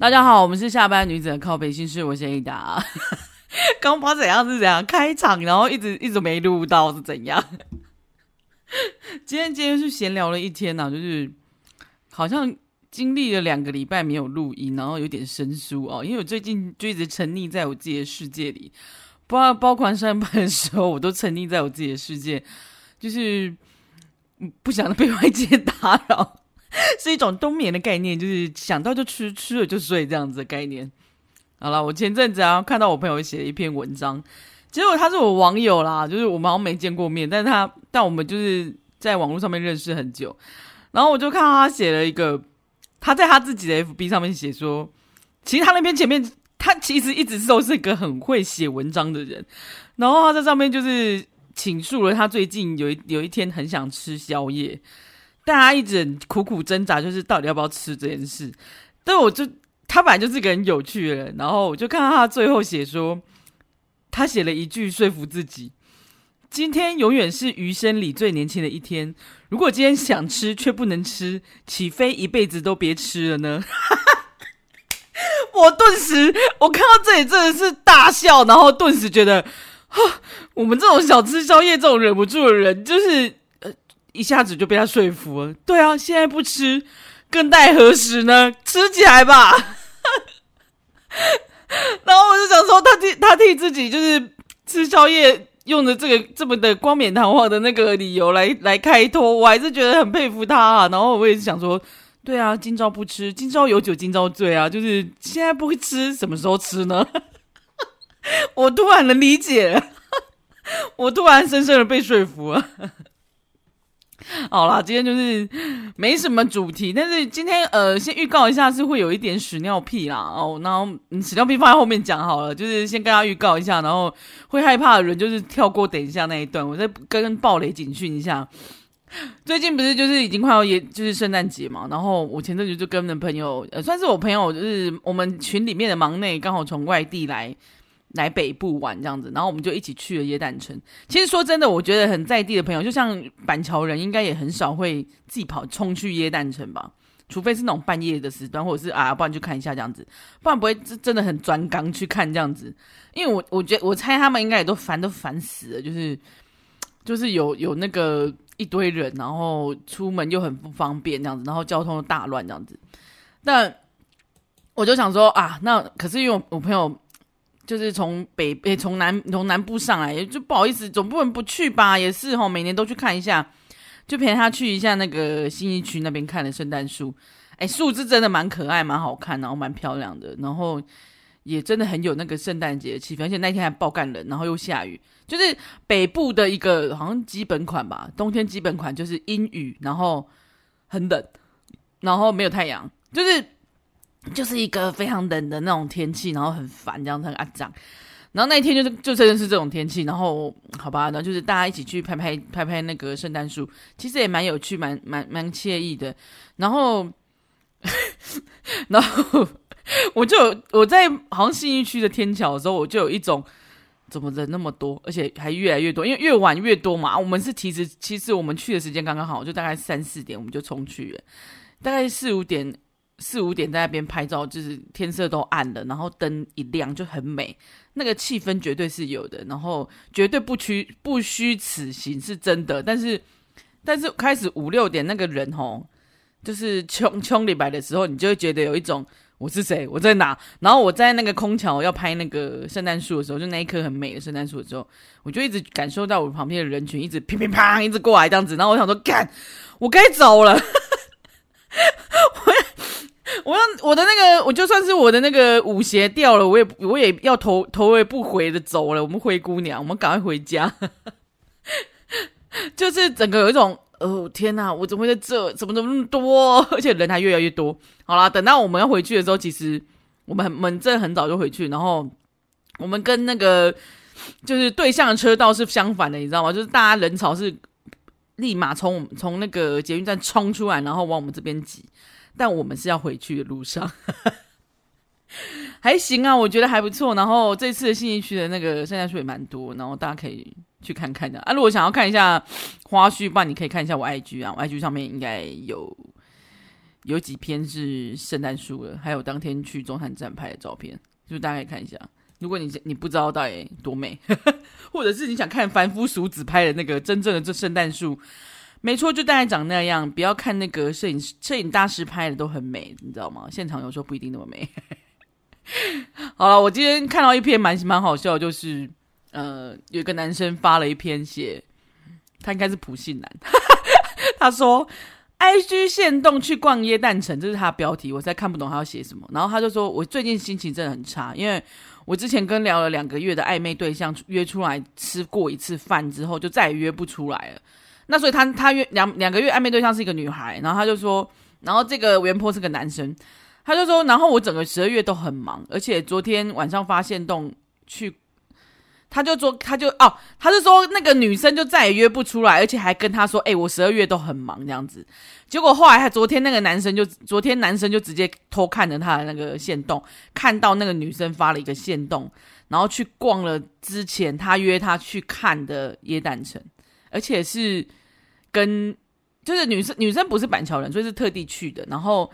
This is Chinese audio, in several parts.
大家好，我们是下班女子的靠北心事，我是 Ada。刚不知道怎样是怎样开场，然后一直一直没录到是怎样？今天今天是闲聊了一天呐、啊，就是好像经历了两个礼拜没有录音，然后有点生疏哦，因为我最近就一直沉溺在我自己的世界里，包包括上班的时候，我都沉溺在我自己的世界，就是不想被外界打扰。是一种冬眠的概念，就是想到就吃，吃了就睡这样子的概念。好了，我前阵子啊看到我朋友写了一篇文章，结果他是我网友啦，就是我们好像没见过面，但是他但我们就是在网络上面认识很久。然后我就看到他写了一个，他在他自己的 FB 上面写说，其实他那边前面他其实一直都是一个很会写文章的人，然后他在上面就是倾诉了他最近有一有一天很想吃宵夜。大家一直苦苦挣扎，就是到底要不要吃这件事。但我就他本来就是个很有趣的人，然后我就看到他最后写说，他写了一句说服自己：今天永远是余生里最年轻的一天。如果今天想吃却不能吃，岂非一辈子都别吃了呢？我顿时我看到这里真的是大笑，然后顿时觉得，我们这种小吃宵夜、这种忍不住的人，就是。一下子就被他说服了。对啊，现在不吃，更待何时呢？吃起来吧。然后我就想说，他替他替自己就是吃宵夜用的这个这么的冠冕堂皇的那个理由来来开脱，我还是觉得很佩服他啊。然后我也是想说，对啊，今朝不吃，今朝有酒今朝醉啊。就是现在不会吃，什么时候吃呢？我突然能理解，我突然深深的被说服了。好啦，今天就是没什么主题，但是今天呃，先预告一下是会有一点屎尿屁啦哦，然后屎尿屁放在后面讲好了，就是先跟大家预告一下，然后会害怕的人就是跳过等一下那一段，我再跟暴雷警讯一下。最近不是就是已经快要也就是圣诞节嘛，然后我前阵子就跟的朋友呃，算是我朋友，就是我们群里面的忙内，刚好从外地来。来北部玩这样子，然后我们就一起去了耶诞城。其实说真的，我觉得很在地的朋友，就像板桥人，应该也很少会自己跑冲去耶诞城吧，除非是那种半夜的时段，或者是啊，不然就看一下这样子，不然不会真真的很专刚去看这样子。因为我我觉得我猜他们应该也都烦都烦死了，就是就是有有那个一堆人，然后出门又很不方便这样子，然后交通又大乱这样子。但我就想说啊，那可是因为我，我朋友。就是从北诶，从南从南部上来，就不好意思，总不能不去吧？也是齁，每年都去看一下，就陪他去一下那个新义区那边看的圣诞树。哎，树是真的蛮可爱，蛮好看，然后蛮漂亮的，然后也真的很有那个圣诞节气氛。而且那天还爆干冷，然后又下雨，就是北部的一个好像基本款吧。冬天基本款就是阴雨，然后很冷，然后没有太阳，就是。就是一个非常冷的那种天气，然后很烦，这样子很阿脏。然后那一天就是就真的是这种天气，然后好吧，然后就是大家一起去拍拍拍拍那个圣诞树，其实也蛮有趣，蛮蛮蛮惬意的。然后，然后我就我在好像信义区的天桥的时候，我就有一种怎么人那么多，而且还越来越多，因为越晚越多嘛。我们是其实其实我们去的时间刚刚好，就大概三四点我们就冲去了，大概四五点。四五点在那边拍照，就是天色都暗了，然后灯一亮就很美，那个气氛绝对是有的，然后绝对不虚不虚此行是真的。但是，但是开始五六点那个人吼，就是冲冲礼拜的时候，你就会觉得有一种我是谁，我在哪？然后我在那个空桥要拍那个圣诞树的时候，就那一棵很美的圣诞树的时候，我就一直感受到我旁边的人群一直乒乒乓一直过来这样子，然后我想说，干，我该走了。我 我要我的那个，我就算是我的那个舞鞋掉了，我也我也要头头也不回的走了。我们灰姑娘，我们赶快回家。就是整个有一种，哦天哪，我怎么会在这？怎么怎么那么多？而且人还越来越多。好啦，等到我们要回去的时候，其实我们很我们真的很早就回去，然后我们跟那个就是对向车道是相反的，你知道吗？就是大家人潮是立马从从那个捷运站冲出来，然后往我们这边挤。但我们是要回去的路上，还行啊，我觉得还不错。然后这次的信义区的那个圣诞树也蛮多，然后大家可以去看看的啊。如果想要看一下花絮，不然你可以看一下我 IG 啊，我 IG 上面应该有有几篇是圣诞树的，还有当天去中山站拍的照片，就大家可以看一下。如果你你不知道到底多美，或者是你想看凡夫俗子拍的那个真正的这圣诞树，没错，就大概长那样。不要看那个摄影摄影大师拍的都很美，你知道吗？现场有时候不一定那么美。好了，我今天看到一篇蛮蛮好笑，就是呃，有一个男生发了一篇写，他应该是普信男，他说。IG 限动去逛耶诞城，这是他的标题，我实在看不懂他要写什么。然后他就说：“我最近心情真的很差，因为我之前跟聊了两个月的暧昧对象约出来吃过一次饭之后，就再也约不出来了。那所以他他约两两个月暧昧对象是一个女孩，然后他就说，然后这个原坡是个男生，他就说，然后我整个十二月都很忙，而且昨天晚上发现动去。”他就说，他就哦，他就说那个女生就再也约不出来，而且还跟他说，哎、我十二月都很忙这样子。结果后来他昨天那个男生就，昨天男生就直接偷看了他的那个线动，看到那个女生发了一个线动，然后去逛了之前他约他去看的耶诞城，而且是跟就是女生女生不是板桥人，所以是特地去的，然后。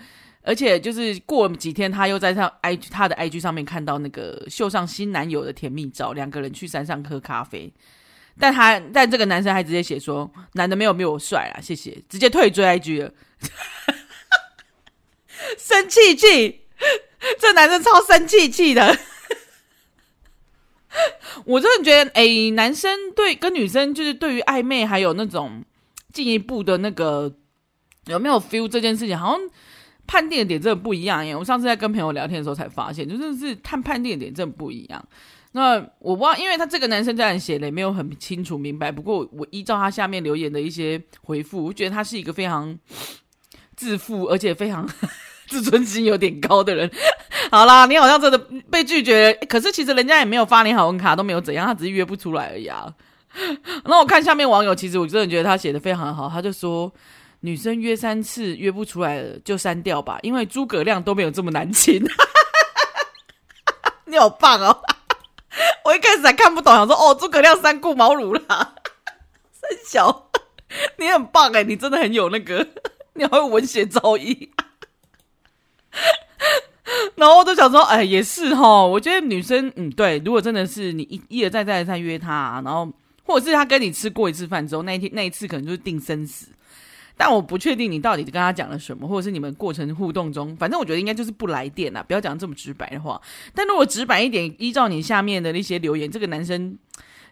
而且就是过几天，他又在上 IG 他的 IG 上面看到那个秀上新男友的甜蜜照，两个人去山上喝咖啡。但他但这个男生还直接写说，男的没有没有我帅啊，谢谢，直接退追 IG 了。生气气，这男生超生气气的。我真的觉得，哎、男生对跟女生就是对于暧昧还有那种进一步的那个有没有 feel 这件事情，好像。判定的点真的不一样耶！我上次在跟朋友聊天的时候才发现，就是是看判定的点真的不一样。那我不知道，因为他这个男生这样写的也没有很清楚明白。不过我依照他下面留言的一些回复，我觉得他是一个非常自负而且非常 自尊心有点高的人。好啦，你好像真的被拒绝，可是其实人家也没有发你好运卡，都没有怎样，他只是约不出来而已啊。那我看下面网友，其实我真的觉得他写的非常好，他就说。女生约三次约不出来了就删掉吧，因为诸葛亮都没有这么难亲。你好棒哦！我一开始还看不懂，想说哦，诸葛亮三顾茅庐啦。三小，你很棒哎，你真的很有那个，你好有文学造诣。然后我就想说，哎，也是哈。我觉得女生，嗯，对，如果真的是你一一而再再而三约她，然后或者是他跟你吃过一次饭之后，那一天那一次可能就是定生死。但我不确定你到底跟他讲了什么，或者是你们过程互动中，反正我觉得应该就是不来电啦，不要讲这么直白的话。但如果直白一点，依照你下面的那些留言，这个男生，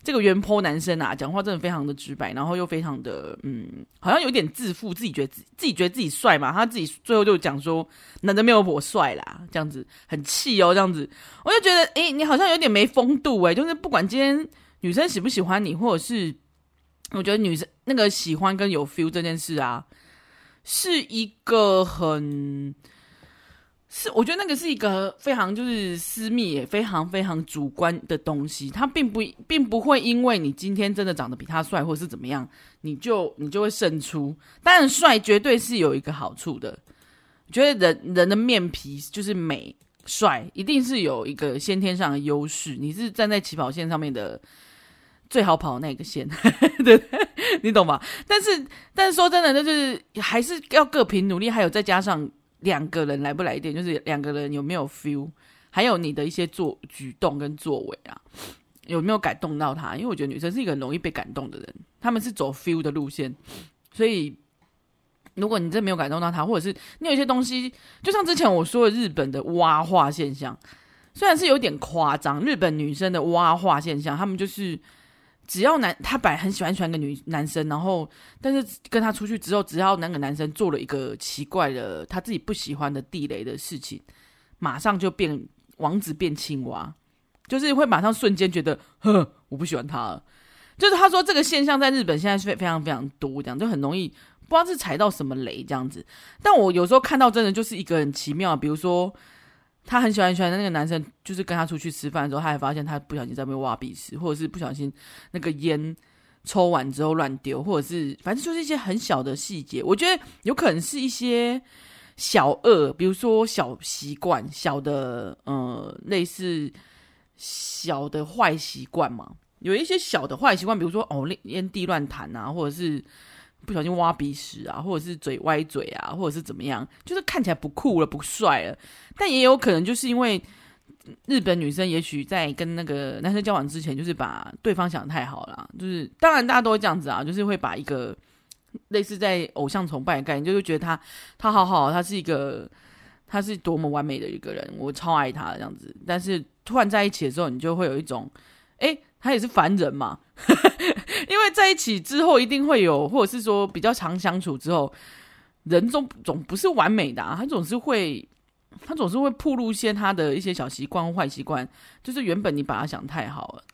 这个原坡男生啊，讲话真的非常的直白，然后又非常的嗯，好像有点自负，自己觉得自己自己觉得自己帅嘛，他自己最后就讲说男的没有我帅啦，这样子很气哦，这样子我就觉得诶，你好像有点没风度诶，就是不管今天女生喜不喜欢你，或者是。我觉得女生那个喜欢跟有 feel 这件事啊，是一个很，是我觉得那个是一个非常就是私密也非常非常主观的东西，它并不并不会因为你今天真的长得比他帅或者是怎么样，你就你就会胜出。当然帅绝对是有一个好处的，觉得人人的面皮就是美帅，一定是有一个先天上的优势。你是站在起跑线上面的。最好跑那个线，对，你懂吧？但是，但是说真的，那就是还是要各凭努力，还有再加上两个人来不来电，就是两个人有没有 feel，还有你的一些做举动跟作为啊，有没有感动到他？因为我觉得女生是一个很容易被感动的人，他们是走 feel 的路线，所以如果你真没有感动到他，或者是你有一些东西，就像之前我说的日本的蛙化现象，虽然是有点夸张，日本女生的蛙化现象，他们就是。只要男他本来很喜欢喜欢个女男生，然后但是跟他出去之后，只要那个男生做了一个奇怪的他自己不喜欢的地雷的事情，马上就变王子变青蛙，就是会马上瞬间觉得，呵，我不喜欢他了。就是他说这个现象在日本现在是非常非常多，这样就很容易不知道是踩到什么雷这样子。但我有时候看到真的就是一个很奇妙，比如说。他很喜欢喜欢那个男生，就是跟他出去吃饭的时候，他还发现他不小心在那边挖鼻屎，或者是不小心那个烟抽完之后乱丢，或者是反正就是一些很小的细节。我觉得有可能是一些小恶，比如说小习惯、小的呃类似小的坏习惯嘛。有一些小的坏习惯，比如说哦烟蒂乱弹啊，或者是不小心挖鼻屎啊，或者是嘴歪嘴啊，或者是怎么样，就是看起来不酷了，不帅了。但也有可能就是因为日本女生也许在跟那个男生交往之前，就是把对方想得太好了。就是当然大家都会这样子啊，就是会把一个类似在偶像崇拜的概念，就是觉得他他好好，他是一个他是多么完美的一个人，我超爱他这样子。但是突然在一起的时候，你就会有一种，哎，他也是凡人嘛。因为在一起之后，一定会有，或者是说比较常相处之后，人总总不是完美的啊，他总是会，他总是会暴露一些他的一些小习惯、坏习惯，就是原本你把他想太好了。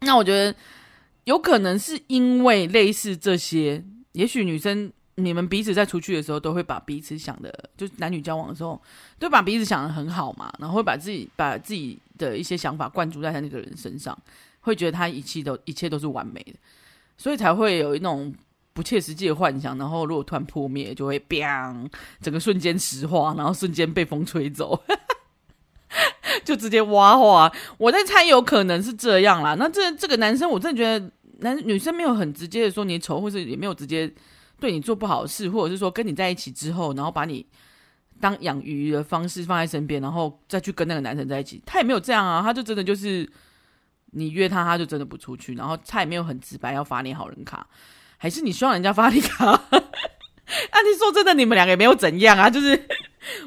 那我觉得有可能是因为类似这些，也许女生你们彼此在出去的时候，都会把彼此想的，就是男女交往的时候，都把彼此想的很好嘛，然后会把自己把自己的一些想法灌注在他那个人身上。会觉得他一切都一切都是完美的，所以才会有一种不切实际的幻想。然后如果突然破灭，就会砰整个瞬间石化，然后瞬间被风吹走，就直接挖化。我在猜，有可能是这样啦。那这这个男生，我真的觉得男女生没有很直接的说你丑，或是也没有直接对你做不好的事，或者是说跟你在一起之后，然后把你当养鱼的方式放在身边，然后再去跟那个男生在一起，他也没有这样啊。他就真的就是。你约他，他就真的不出去，然后他也没有很直白要发你好人卡，还是你希望人家发你卡？啊，你说真的，你们两个也没有怎样啊，就是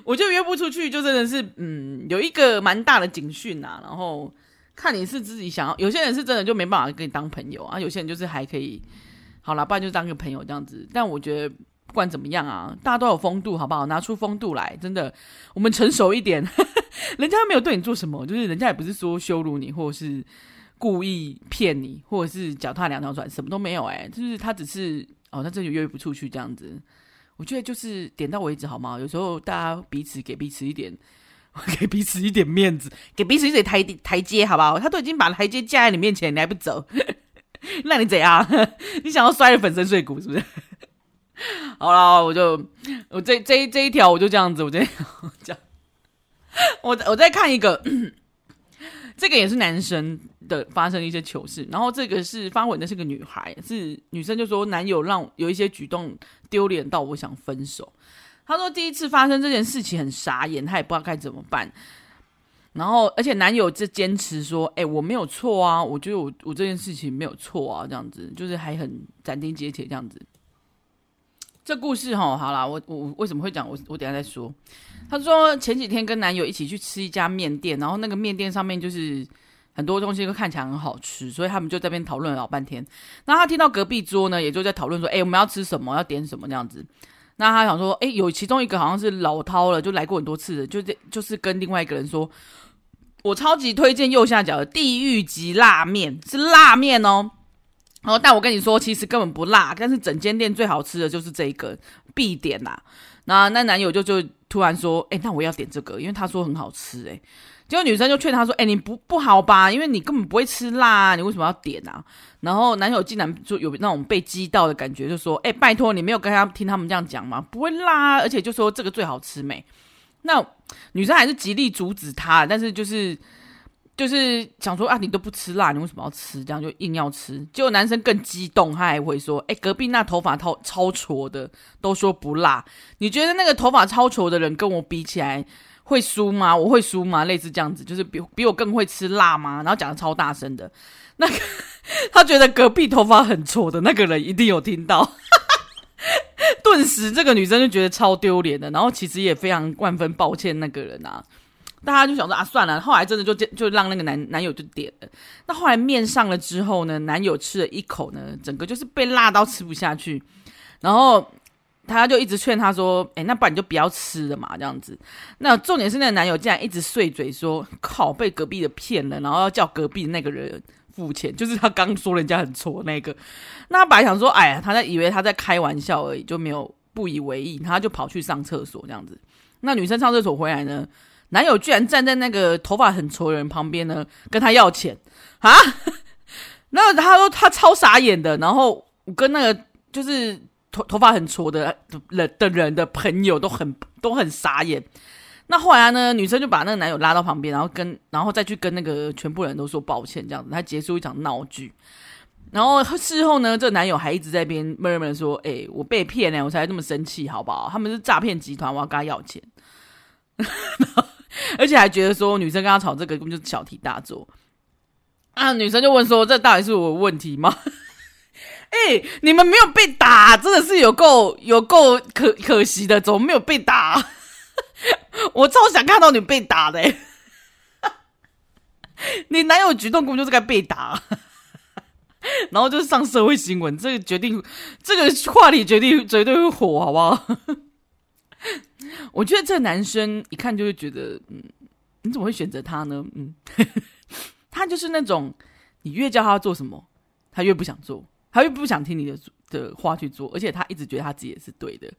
我就约不出去，就真的是嗯，有一个蛮大的警讯呐。然后看你是自己想要，有些人是真的就没办法跟你当朋友啊，有些人就是还可以，好了，不然就当个朋友这样子。但我觉得不管怎么样啊，大家都有风度，好不好？拿出风度来，真的，我们成熟一点。人家没有对你做什么，就是人家也不是说羞辱你，或者是。故意骗你，或者是脚踏两条船，什么都没有哎、就是他只是哦，他这就约不出去这样子。我觉得就是点到为止好吗？有时候大家彼此给彼此一点，给彼此一点面子，给彼此一点台台阶，好不好？他都已经把台阶架在你面前，你还不走，那你怎样？你想要摔得粉身碎骨是不是？好了，我就我这这一这一条我就这样子，我这样讲，我我再看一个。这个也是男生的发生一些糗事，然后这个是发文的是个女孩，是女生就说男友让有一些举动丢脸到我想分手。她说第一次发生这件事情很傻眼，她也不知道该怎么办。然后而且男友就坚持说：“哎，我没有错啊，我觉得我我这件事情没有错啊，这样子就是还很斩钉截铁这样子。”这故事哈，好啦，我我为什么会讲？我我等下再说。她说前几天跟男友一起去吃一家面店，然后那个面店上面就是很多东西都看起来很好吃，所以他们就在边讨论了老半天。那他听到隔壁桌呢，也就在讨论说：“哎，我们要吃什么？要点什么？”这样子。那他想说：“哎，有其中一个好像是老饕了，就来过很多次的，就这就是跟另外一个人说，我超级推荐右下角的地狱级辣面，是辣面哦。”然后，但我跟你说，其实根本不辣，但是整间店最好吃的就是这一个必点呐。那那男友就就突然说：“哎，那我要点这个，因为他说很好吃。”哎，结果女生就劝他说：“哎，你不不好吧？因为你根本不会吃辣，你为什么要点啊？”然后男友竟然就有那种被激到的感觉，就说：“哎，拜托你没有跟他听他们这样讲吗？不会辣，而且就说这个最好吃没？”那女生还是极力阻止他，但是就是。就是想说啊，你都不吃辣，你为什么要吃？这样就硬要吃，结果男生更激动，他还会说：“哎，隔壁那头发超超挫的都说不辣，你觉得那个头发超挫的人跟我比起来会输吗？我会输吗？类似这样子，就是比比我更会吃辣吗？然后讲得超大声的，那个他觉得隔壁头发很挫的那个人一定有听到，顿时这个女生就觉得超丢脸的，然后其实也非常万分抱歉那个人啊。大家就想说啊，算了。后来真的就就就让那个男男友就点了。那后来面上了之后呢，男友吃了一口呢，整个就是被辣到吃不下去。然后他就一直劝他说：“哎，那不然你就不要吃了嘛，这样子。”那重点是那个男友竟然一直碎嘴说：“靠，被隔壁的骗了，然后要叫隔壁的那个人付钱，就是他刚说人家很挫那个。”那他本来想说：“哎呀，他在以为他在开玩笑而已，就没有不以为意。”他就跑去上厕所这样子。那女生上厕所回来呢？男友居然站在那个头发很矬的人旁边呢，跟他要钱啊！那他说他超傻眼的，然后我跟那个就是头头发很矬的人的人的朋友都很都很傻眼。那后来呢，女生就把那个男友拉到旁边，然后跟然后再去跟那个全部人都说抱歉，这样子，他结束一场闹剧。然后事后呢，这男友还一直在边闷闷说：“哎、我被骗呢，我才这么生气，好不好？他们是诈骗集团，我要跟他要钱。” 而且还觉得说女生跟他吵这个根本就是小题大做。啊，女生就问说：“这到底是我问题吗？”哎、你们没有被打，真的是有够有够可可惜的，怎么没有被打？我超想看到你被打的、欸。你男友举动根本就是该被打，然后就是上社会新闻，这个决定，这个话题决定绝对会火，好不好？我觉得这个男生一看就会觉得，嗯，你怎么会选择他呢？嗯，他就是那种你越叫他做什么，他越不想做，他越不想听你的的话去做，而且他一直觉得他自己也是对的。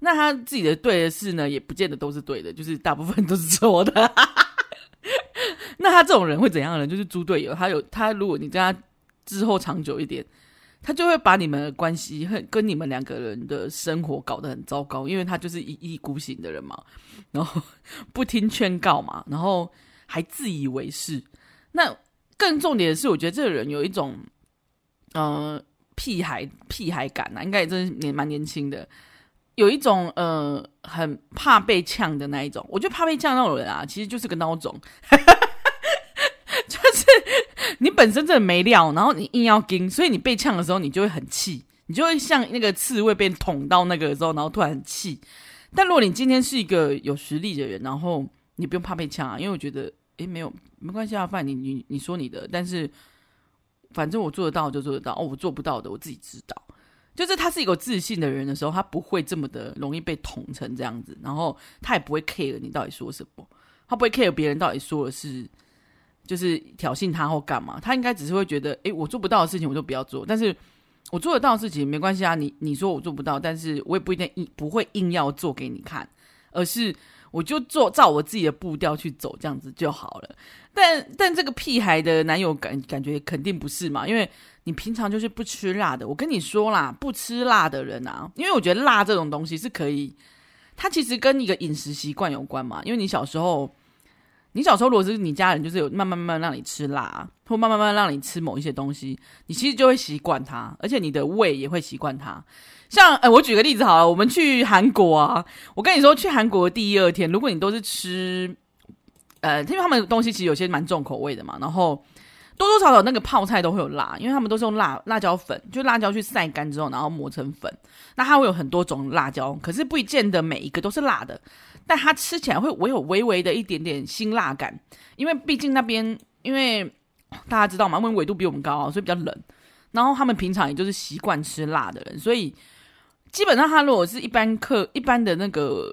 那他自己的对的事呢，也不见得都是对的，就是大部分都是错的。那他这种人会怎样呢？就是猪队友。他有他，如果你跟他之后长久一点，他就会把你们的关系和跟你们两个人的生活搞得很糟糕，因为他就是一意孤行的人嘛，然后不听劝告嘛，然后还自以为是。那更重点的是，我觉得这个人有一种呃屁孩屁孩感啊，应该也真是年蛮年轻的，有一种呃很怕被呛的那一种。我觉得怕被呛那种人啊，其实就是个孬种。你本身真的没料，然后你硬要跟，所以你被呛的时候，你就会很气，你就会像那个刺猬被捅到那个时候，然后突然很气。但如果你今天是一个有实力的人，然后你不用怕被呛啊，因为我觉得，诶，没有没关系啊，反正你你你说你的，但是反正我做得到就做得到，哦，我做不到的我自己知道。就是他是一个自信的人的时候，他不会这么的容易被捅成这样子，然后他也不会 care 你到底说什么，他不会 care 别人到底说的是。就是挑衅他或干嘛，他应该只是会觉得，诶，我做不到的事情我就不要做，但是我做得到的事情没关系啊。你你说我做不到，但是我也不一定硬不会硬要做给你看，而是我就做照我自己的步调去走，这样子就好了。但但这个屁孩的男友感感觉肯定不是嘛，因为你平常就是不吃辣的。我跟你说啦，不吃辣的人啊，因为我觉得辣这种东西是可以，它其实跟一个饮食习惯有关嘛，因为你小时候。你小时候如果是你家人，就是有慢慢慢慢让你吃辣，或慢慢慢慢让你吃某一些东西，你其实就会习惯它，而且你的胃也会习惯它。像，呃，我举个例子好了，我们去韩国啊，我跟你说，去韩国的第一二天，如果你都是吃，呃，因为他们的东西其实有些蛮重口味的嘛，然后多多少少那个泡菜都会有辣，因为他们都是用辣辣椒粉，就辣椒去晒干之后，然后磨成粉，那它会有很多种辣椒，可是不一见得每一个都是辣的。但它吃起来会唯有微微的一点点辛辣感，因为毕竟那边，因为大家知道嘛，他们纬度比我们高，所以比较冷。然后他们平常也就是习惯吃辣的人，所以基本上他如果是一般客、一般的那个、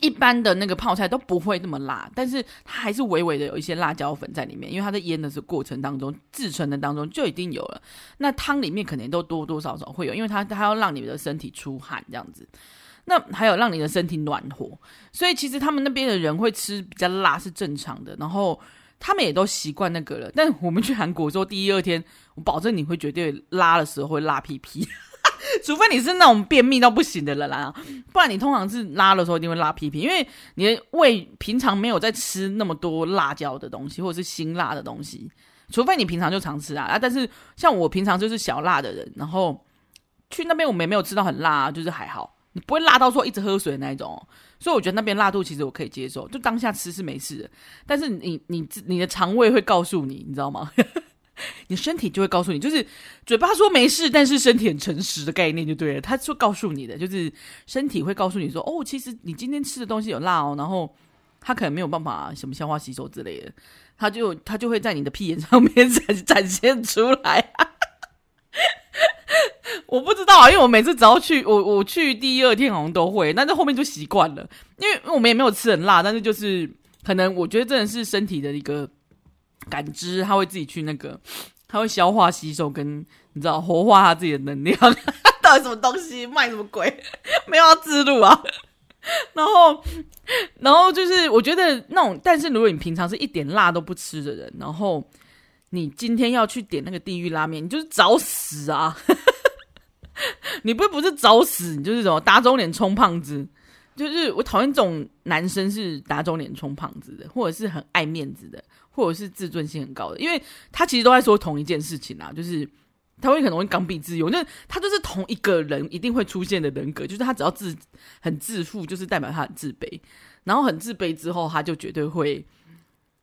一般的那个泡菜都不会那么辣，但是它还是微微的有一些辣椒粉在里面，因为它在腌的是过程当中、制成的当中就已经有了。那汤里面肯定都多多少少会有，因为它它要让你们的身体出汗这样子。那还有让你的身体暖和，所以其实他们那边的人会吃比较辣是正常的，然后他们也都习惯那个了。但我们去韩国之后第一二天，我保证你会绝对拉的时候会拉屁屁，除非你是那种便秘到不行的人啦，不然你通常是拉的时候一定会拉屁屁，因为你的胃平常没有在吃那么多辣椒的东西或者是辛辣的东西，除非你平常就常吃啊啊！但是像我平常就是小辣的人，然后去那边我们也没有吃到很辣，啊就是还好。你不会辣到说一直喝水那一种，所以我觉得那边辣度其实我可以接受，就当下吃是没事的。但是你你你的肠胃会告诉你，你知道吗？你身体就会告诉你，就是嘴巴说没事，但是身体很诚实的概念就对了。他就告诉你的，就是身体会告诉你说，哦，其实你今天吃的东西有辣哦，然后他可能没有办法什么消化吸收之类的，他就他就会在你的屁眼上面展展现出来。我不知道啊，因为我每次只要去，我我去第一二天好像都会，但是后面就习惯了，因为我们也没有吃很辣，但是就是可能我觉得真的是身体的一个感知，他会自己去那个，他会消化吸收，跟你知道活化他自己的能量，到底什么东西？卖什么鬼，没有要自录啊，然后然后就是我觉得那种，但是如果你平常是一点辣都不吃的人，然后你今天要去点那个地狱拉面，你就是找死啊！你不不是找死，你就是什么打肿脸充胖子，就是我讨厌这种男生是打肿脸充胖子的，或者是很爱面子的，或者是自尊心很高的，因为他其实都在说同一件事情啊，就是他会可能会刚愎自用，那他就是同一个人一定会出现的人格，就是他只要自很自负，就是代表他很自卑，然后很自卑之后，他就绝对会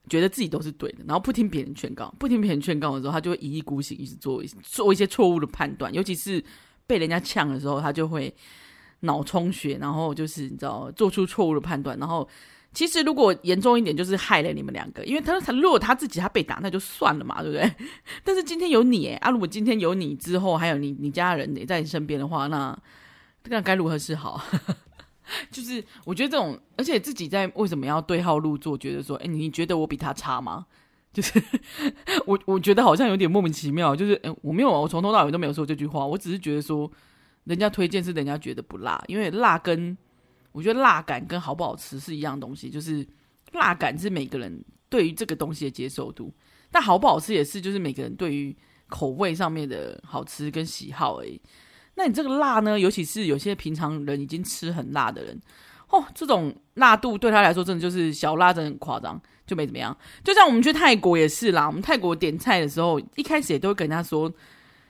觉得自己都是对的，然后不听别人劝告，不听别人劝告的时候，他就会一意孤行，一直做做一些错误的判断，尤其是被人家呛的时候，他就会脑充血，然后就是你知道做出错误的判断，然后。其实如果严重一点，就是害了你们两个，因为他他如果他自己他被打，那就算了嘛，对不对？但是今天有你诶啊，如果今天有你之后，还有你你家人也在你身边的话，那那该如何是好？就是我觉得这种，而且自己在为什么要对号入座？觉得说，哎，你觉得我比他差吗？就是 我我觉得好像有点莫名其妙。就是诶我没有，我从头到尾都没有说这句话，我只是觉得说，人家推荐是人家觉得不辣，因为辣跟。我觉得辣感跟好不好吃是一样东西，就是辣感是每个人对于这个东西的接受度，但好不好吃也是，就是每个人对于口味上面的好吃跟喜好而已。那你这个辣呢？尤其是有些平常人已经吃很辣的人，哦，这种辣度对他来说真的就是小辣，真的很夸张，就没怎么样。就像我们去泰国也是啦，我们泰国点菜的时候，一开始也都会跟他说，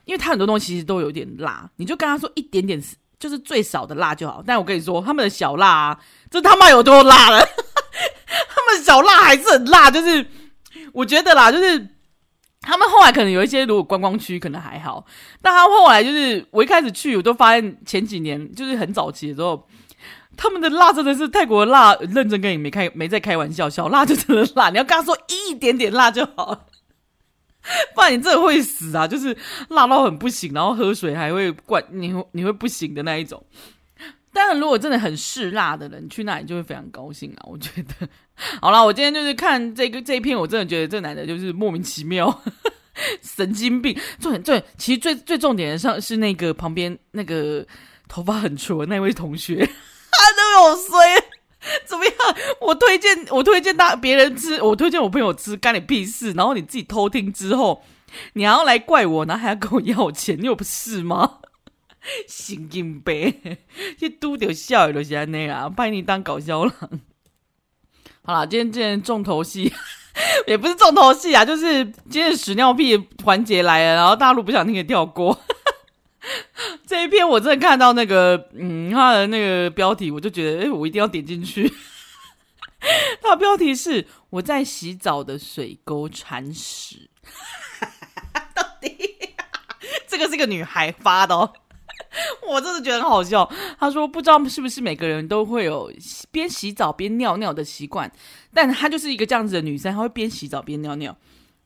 因为他很多东西其实都有点辣，你就跟他说一点点。就是最少的辣就好，但我跟你说，他们的小辣啊，这他妈有多辣了？他们小辣还是很辣，就是我觉得啦，就是他们后来可能有一些如果观光区可能还好，但他后来就是我一开始去，我都发现前几年就是很早期的时候，他们的辣真的是泰国辣，认真跟你没开没在开玩笑，小辣就真的辣，你要跟他说一点点辣就好了。不然你真的会死啊！就是辣到很不行，然后喝水还会灌，你会你会不行的那一种。当然，如果真的很嗜辣的人去那里就会非常高兴啊！我觉得，好啦，我今天就是看这个这一篇，我真的觉得这男的就是莫名其妙，神经病。重点重点，其实最最重点的上是那个旁边那个头发很粗的那位同学，他都有衰。怎么样？我推荐我推荐他别人吃，我推荐我朋友吃，干你屁事！然后你自己偷听之后，你还要来怪我，然后还要跟我要钱，你有不是吗？神经病！去嘟丢笑的些那啊，把你当搞笑郎。好了，今天今天重头戏 也不是重头戏啊，就是今天屎尿屁环节来了，然后大陆不想听也跳过。这一篇我真的看到那个，嗯，他的那个标题，我就觉得，哎、欸，我一定要点进去。他的标题是“我在洗澡的水沟铲屎”，到底这个是个女孩发的哦，我真的觉得很好笑。他说，不知道是不是每个人都会有边洗澡边尿尿的习惯，但她就是一个这样子的女生，她会边洗澡边尿尿。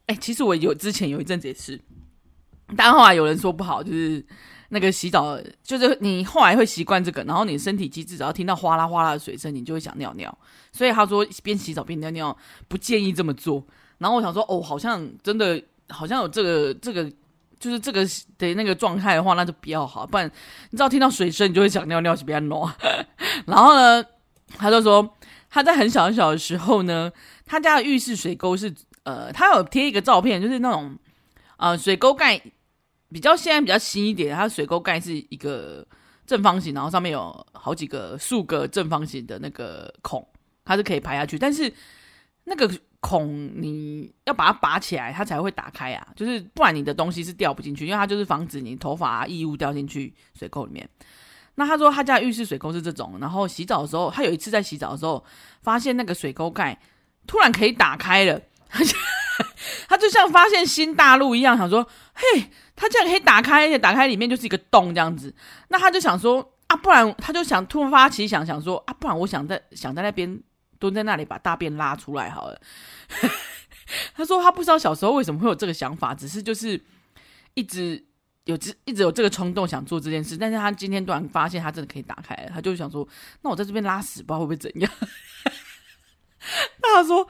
哎、其实我有之前有一阵子也是。但后来有人说不好，就是那个洗澡，就是你后来会习惯这个，然后你身体机制只要听到哗啦哗啦的水声，你就会想尿尿。所以他说边洗澡边尿尿不建议这么做。然后我想说，哦，好像真的好像有这个这个，就是这个的那个状态的话，那就比较好。不然你知道听到水声，你就会想尿尿，是比较暖。然后呢，他就说他在很小很小的时候呢，他家的浴室水沟是呃，他有贴一个照片，就是那种呃水沟盖。比较现在比较新一点，它水沟盖是一个正方形，然后上面有好几个数个正方形的那个孔，它是可以排下去。但是那个孔你要把它拔起来，它才会打开啊，就是不然你的东西是掉不进去，因为它就是防止你头发啊异物掉进去水沟里面。那他说他家浴室水沟是这种，然后洗澡的时候，他有一次在洗澡的时候发现那个水沟盖突然可以打开了，他就像发现新大陆一样，想说嘿。他竟然可以打开，而且打开里面就是一个洞这样子。那他就想说啊，不然他就想突发奇想，想说啊，不然我想在想在那边蹲在那里把大便拉出来好了。他说他不知道小时候为什么会有这个想法，只是就是一直有这一直有这个冲动想做这件事。但是他今天突然发现他真的可以打开了，他就想说，那我在这边拉屎，不知道会不会怎样。那他说，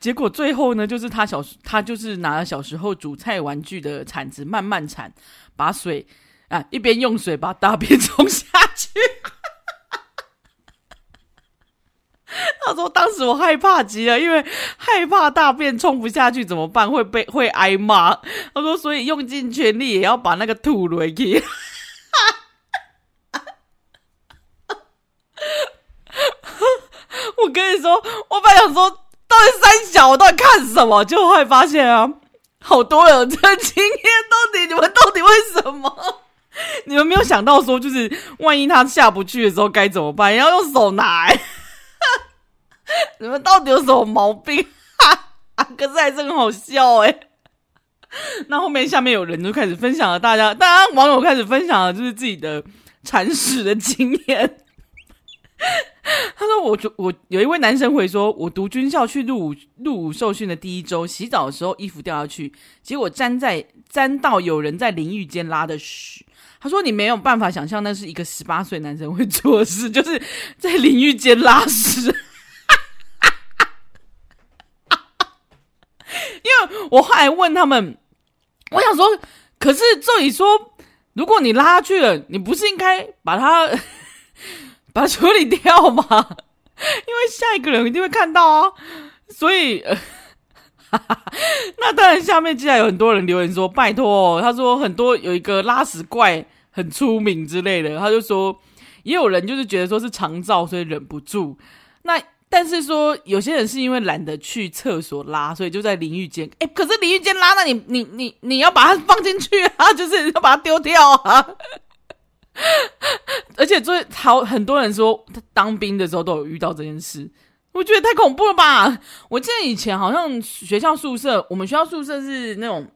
结果最后呢，就是他小他就是拿了小时候煮菜玩具的铲子慢慢铲，把水啊一边用水把大便冲下去。他说当时我害怕极了，因为害怕大便冲不下去怎么办？会被会挨骂。他说所以用尽全力也要把那个吐回去。我跟你说，我本来想说，到底三小，我到底看什么？就会发现啊，好多人这个经验，到底你们到底为什么？你们没有想到说，就是万一他下不去的时候该怎么办？要用手拿、你们到底有什么毛病？啊，可是还是很好笑哎、那后面下面有人就开始分享了，大家，大家网友开始分享了，就是自己的铲屎的经验。他说：“我我有一位男生回说，我读军校去入伍入伍受训的第一周，洗澡的时候衣服掉下去，结果粘在粘到有人在淋浴间拉的屎。他说你没有办法想象那是一个十八岁男生会做的事，就是在淋浴间拉屎。因为我后来问他们，我想说，可是这里说，如果你拉去了，你不是应该把它？” 把它处理掉吗，因为下一个人一定会看到啊，所以，呃、那当然下面接下来有很多人留言说拜托，他说很多有一个拉屎怪很出名之类的，他就说也有人就是觉得说是肠躁，所以忍不住。那但是说有些人是因为懒得去厕所拉，所以就在淋浴间。哎，可是淋浴间拉，那你你你你要把它放进去啊，就是要把它丢掉啊。而且最好很多人说他当兵的时候都有遇到这件事，我觉得太恐怖了吧！我记得以前好像学校宿舍，我们学校宿舍是那种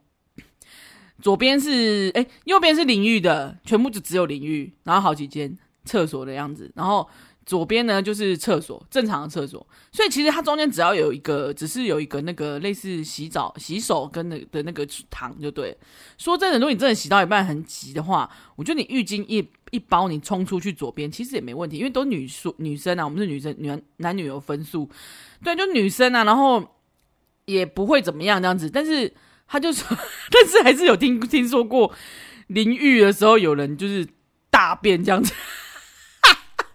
左边是哎，右边是淋浴的，全部就只有淋浴，然后好几间厕所的样子，然后。左边呢就是厕所，正常的厕所，所以其实它中间只要有一个，只是有一个那个类似洗澡、洗手跟那的那个堂就对。说真的，如果你真的洗到一半很急的话，我觉得你浴巾一一包，你冲出去左边其实也没问题，因为都女宿女生啊，我们是女生，女男女有分宿，对，就女生啊，然后也不会怎么样这样子。但是他就说，但是还是有听听说过淋浴的时候有人就是大便这样子。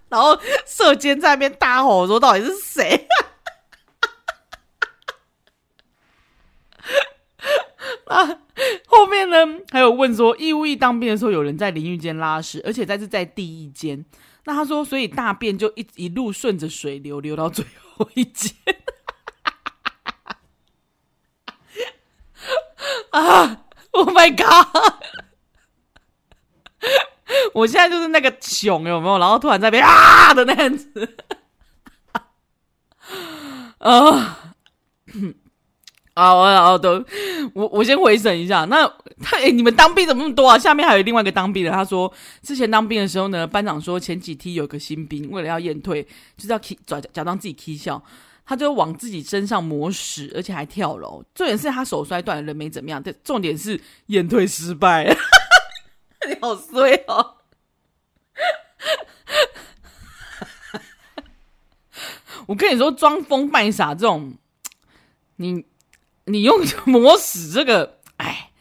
然后射箭在那边大吼说：“到底是谁？” 啊，后面呢还有问说，义务役当兵的时候有人在淋浴间拉屎，而且在是在第一间。那他说，所以大便就一一路顺着水流流到最后一间。啊！Oh my god！我现在就是那个熊有没有？然后突然在边啊的那样子，啊，啊，我我都我我先回神一下。那他哎、你们当兵怎么那么多啊？下面还有另外一个当兵的，他说之前当兵的时候呢，班长说前几梯有个新兵，为了要验退，就是要假假装自己踢笑，他就往自己身上抹屎，而且还跳楼。重点是他手摔断了，人没怎么样。但重点是验退失败。好衰哦！我跟你说，装疯卖傻这种，你你用 抹屎这个，哎，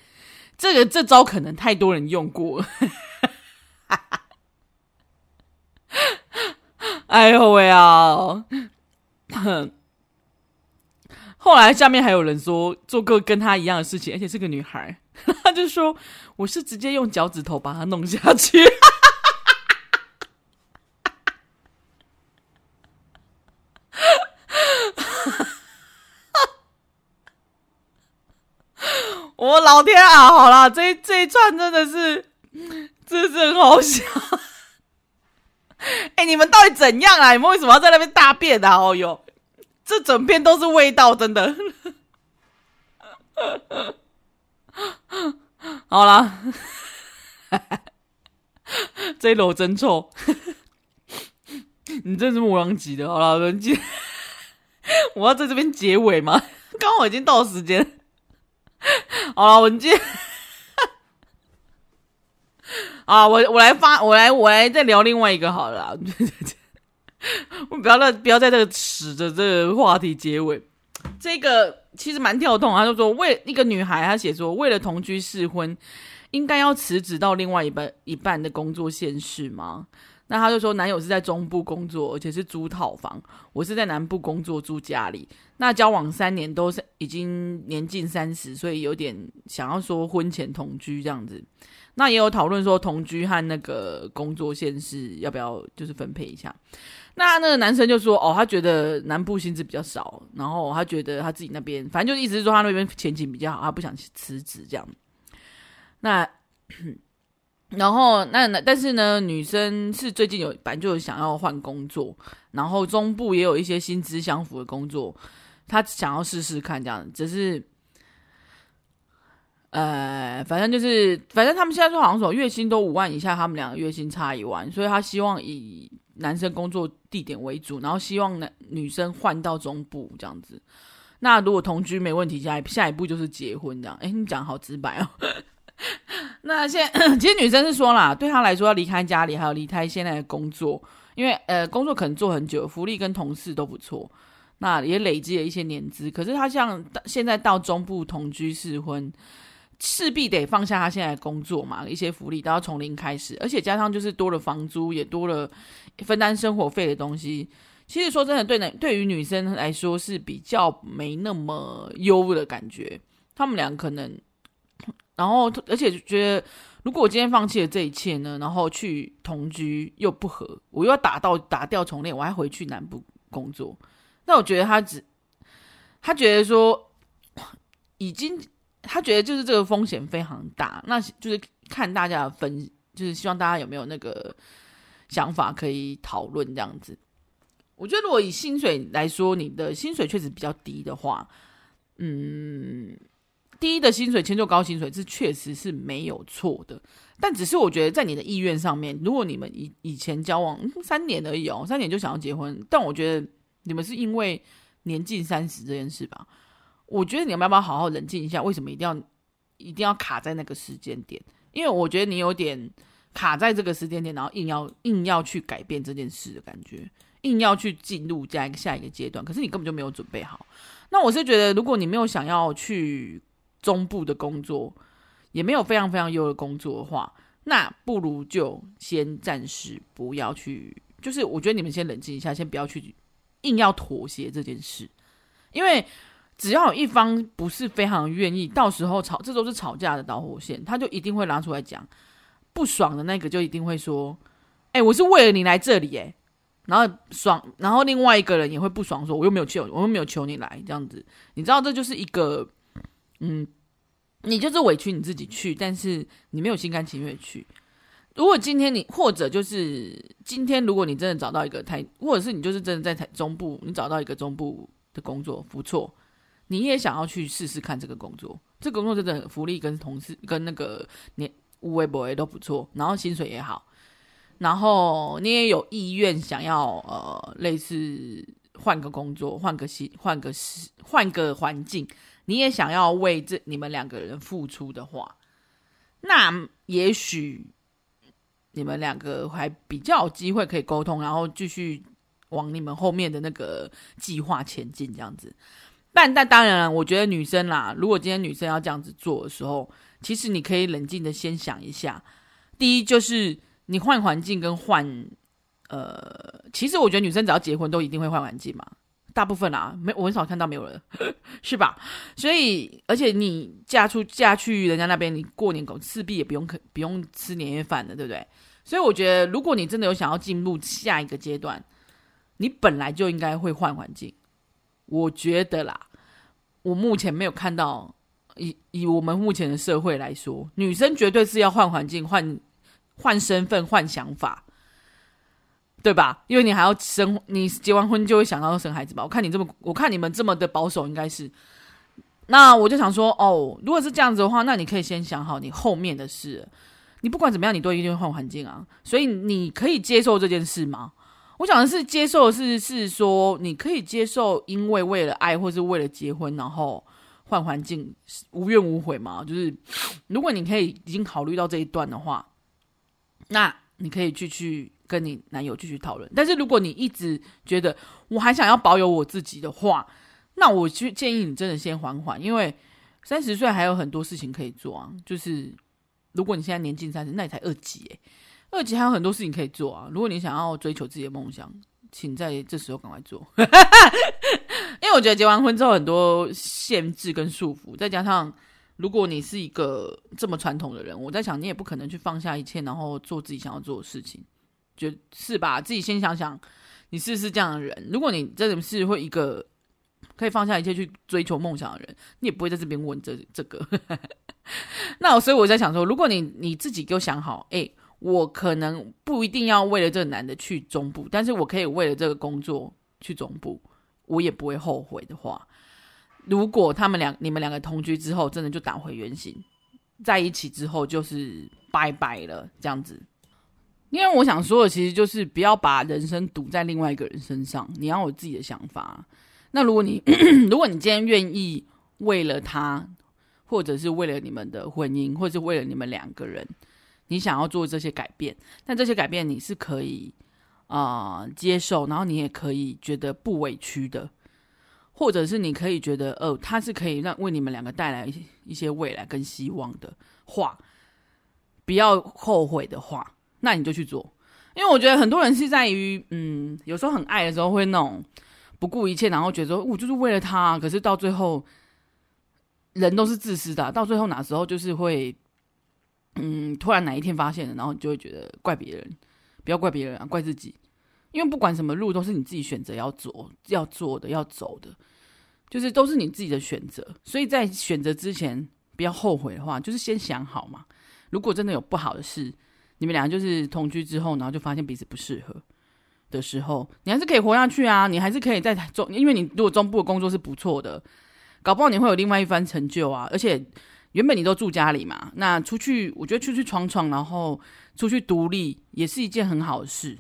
这个这招可能太多人用过。哎呦喂啊！后来下面还有人说做过跟他一样的事情，而且是个女孩。他就说：“我是直接用脚趾头把它弄下去。”我老天啊！好啦，这一这一串真的是，真是很好笑。哎、你们到底怎样啊？你们为什么要在那边大便啊？哦哟，这整片都是味道，真的。好啦，这一楼真臭，你真是木狼级的。好了，人机，我要在这边结尾吗？刚好已经到时间。好了，文静，啊，我我来发，我来我来再聊另外一个好了。我不要在不要在这个屎的这个话题结尾，这个。其实蛮跳动，他就说为一个女孩，她写说为了同居试婚，应该要辞职到另外一半一半的工作现实吗？那他就说，男友是在中部工作，而且是租套房，我是在南部工作，住家里。那交往三年，都是已经年近三十，所以有点想要说婚前同居这样子。那也有讨论说，同居和那个工作现实要不要就是分配一下。那那个男生就说，哦，他觉得南部薪资比较少，然后他觉得他自己那边，反正就意思是说他那边前景比较好，他不想辞职这样。那。然后那那但是呢，女生是最近有反正就想要换工作，然后中部也有一些薪资相符的工作，她想要试试看这样，只是呃，反正就是反正他们现在说好像说月薪都五万以下，他们两个月薪差一万，所以他希望以男生工作地点为主，然后希望男女生换到中部这样子。那如果同居没问题，下一下一步就是结婚这样。哎，你讲好直白哦。那现其实女生是说啦，对她来说要离开家里，还有离开现在的工作，因为呃工作可能做很久，福利跟同事都不错，那也累积了一些年资。可是她像现在到中部同居试婚，势必得放下他现在的工作嘛，一些福利都要从零开始，而且加上就是多了房租，也多了分担生活费的东西。其实说真的，对男对于女生来说是比较没那么优的感觉，他们俩可能。然后，而且觉得，如果我今天放弃了这一切呢，然后去同居又不合，我又要打到打掉重练，我还回去南部工作，那我觉得他只，他觉得说，已经，他觉得就是这个风险非常大，那就是看大家的分，就是希望大家有没有那个想法可以讨论这样子。我觉得如果以薪水来说，你的薪水确实比较低的话，嗯。低的薪水迁就高薪水，这确实是没有错的。但只是我觉得，在你的意愿上面，如果你们以以前交往三年而已哦，三年就想要结婚，但我觉得你们是因为年近三十这件事吧。我觉得你们要不要好好冷静一下？为什么一定要一定要卡在那个时间点？因为我觉得你有点卡在这个时间点，然后硬要硬要去改变这件事的感觉，硬要去进入下一个下一个阶段，可是你根本就没有准备好。那我是觉得，如果你没有想要去。中部的工作也没有非常非常优的工作的话，那不如就先暂时不要去。就是我觉得你们先冷静一下，先不要去硬要妥协这件事，因为只要有一方不是非常愿意，到时候吵，这都是吵架的导火线，他就一定会拿出来讲。不爽的那个就一定会说：“哎，我是为了你来这里，哎。”然后爽，然后另外一个人也会不爽，说：“我又没有求，我又没有求你来这样子。”你知道，这就是一个。嗯，你就是委屈你自己去，但是你没有心甘情愿去。如果今天你，或者就是今天，如果你真的找到一个台，或者是你就是真的在台中部，你找到一个中部的工作不错，你也想要去试试看这个工作。这个工作真的福利跟同事跟那个你无微不微都不错，然后薪水也好，然后你也有意愿想要呃类似换个工作，换个新换个换个环境。你也想要为这你们两个人付出的话，那也许你们两个还比较有机会可以沟通，然后继续往你们后面的那个计划前进，这样子。但但当然了，我觉得女生啦，如果今天女生要这样子做的时候，其实你可以冷静的先想一下。第一就是你换环境跟换，呃，其实我觉得女生只要结婚都一定会换环境嘛。大部分啊，没我很少看到没有人，是吧？所以，而且你嫁出嫁去人家那边，你过年狗势必也不用可不用吃年夜饭的，对不对？所以我觉得，如果你真的有想要进入下一个阶段，你本来就应该会换环境。我觉得啦，我目前没有看到，以以我们目前的社会来说，女生绝对是要换环境、换换身份、换想法。对吧？因为你还要生，你结完婚就会想到要生孩子吧？我看你这么，我看你们这么的保守，应该是。那我就想说，哦，如果是这样子的话，那你可以先想好你后面的事。你不管怎么样，你都一定会换环境啊。所以你可以接受这件事吗？我讲的是接受的是，是说你可以接受，因为为了爱或是为了结婚，然后换环境，无怨无悔嘛？就是如果你可以已经考虑到这一段的话，那你可以去去。跟你男友继续讨论，但是如果你一直觉得我还想要保有我自己的话，那我去建议你真的先缓缓，因为三十岁还有很多事情可以做啊。就是如果你现在年近三十，那你才二几诶，二级还有很多事情可以做啊。如果你想要追求自己的梦想，请在这时候赶快做。因为我觉得结完婚之后很多限制跟束缚，再加上如果你是一个这么传统的人，我在想你也不可能去放下一切，然后做自己想要做的事情，就是吧？自己先想想，你是不是这样的人？如果你真的是会一个可以放下一切去追求梦想的人，你也不会在这边问这这个。那所以我在想说，如果你你自己给我想好，哎，我可能不一定要为了这个男的去中部，但是我可以为了这个工作去中部，我也不会后悔的话，如果他们两你们两个同居之后，真的就打回原形，在一起之后就是拜拜了这样子。因为我想说的其实就是不要把人生赌在另外一个人身上，你要有自己的想法。那如果你 如果你今天愿意为了他。或者是为了你们的婚姻，或者是为了你们两个人，你想要做这些改变，但这些改变你是可以啊、接受，然后你也可以觉得不委屈的，或者是你可以觉得哦，他是可以让为你们两个带来一些未来跟希望的话，不要后悔的话，那你就去做。因为我觉得很多人是在于嗯，有时候很爱的时候会那种不顾一切，然后觉得说我就是为了他，可是到最后。人都是自私的，到最后哪时候就是会，嗯，突然哪一天发现了，然后你就会觉得怪别人，不要怪别人啊，怪自己，因为不管什么路都是你自己选择要走、要做的、要走的，就是都是你自己的选择，所以在选择之前不要后悔的话，就是先想好嘛。如果真的有不好的事，你们俩就是同居之后，然后就发现彼此不适合的时候，你还是可以活下去啊，你还是可以在中，因为你如果中部的工作是不错的。搞不好你会有另外一番成就啊！而且原本你都住家里嘛，那出去，我觉得出去闯闯，然后出去独立，也是一件很好的事。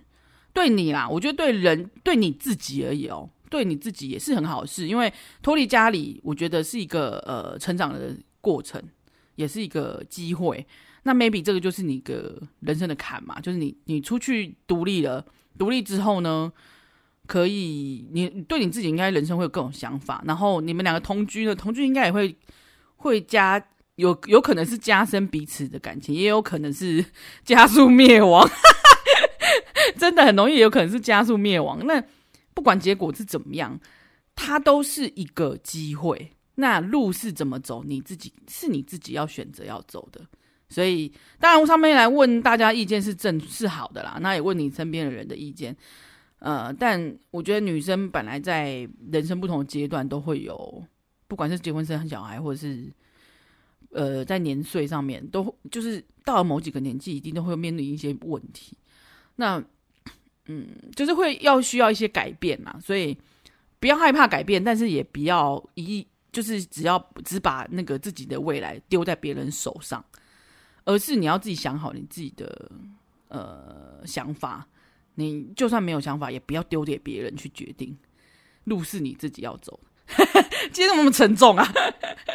对你啦，我觉得对人，对你自己而已哦，对你自己也是很好的事。因为脱离家里，我觉得是一个呃成长的过程，也是一个机会。那 maybe 这个就是你个人生的坎嘛，就是你你出去独立了，独立之后呢？可以，你对你自己应该人生会有各种想法，然后你们两个同居呢，同居应该也会会加有有可能是加深彼此的感情，也有可能是 加速灭亡，真的很容易有可能是加速灭亡。那不管结果是怎么样，它都是一个机会。那路是怎么走，你自己是你自己要选择要走的。所以当然我上面来问大家意见是正是好的啦，那也问你身边的人的意见。呃，但我觉得女生本来在人生不同阶段都会有，不管是结婚生小孩，或者是呃在年岁上面，都就是到了某几个年纪，一定都会面临一些问题。那嗯，就是会要需要一些改变嘛，所以不要害怕改变，但是也不要一就是只要只把那个自己的未来丢在别人手上，而是你要自己想好你自己的呃想法。你就算没有想法，也不要丢给别人去决定，路是你自己要走。今天怎么那么沉重啊？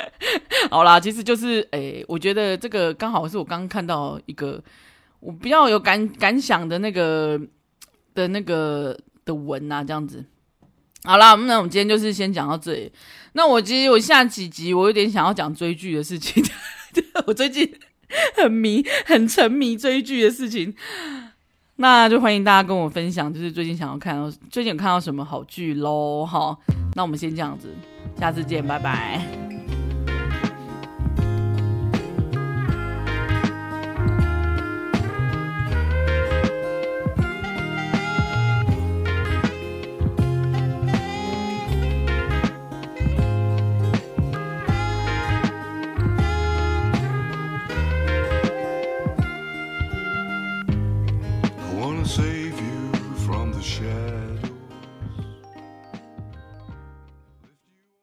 好啦，其实就是，诶、我觉得这个刚好是我刚刚看到一个我比较有感感想的那个的那个的文啊，这样子。好啦，那我们今天就是先讲到这里。那我其实我下几集我有点想要讲追剧的事情，我最近很迷，很沉迷追剧的事情。那就欢迎大家跟我分享，就是最近想要看到，最近有看到什么好剧喽？好，那我们先这样子，下次见，拜拜。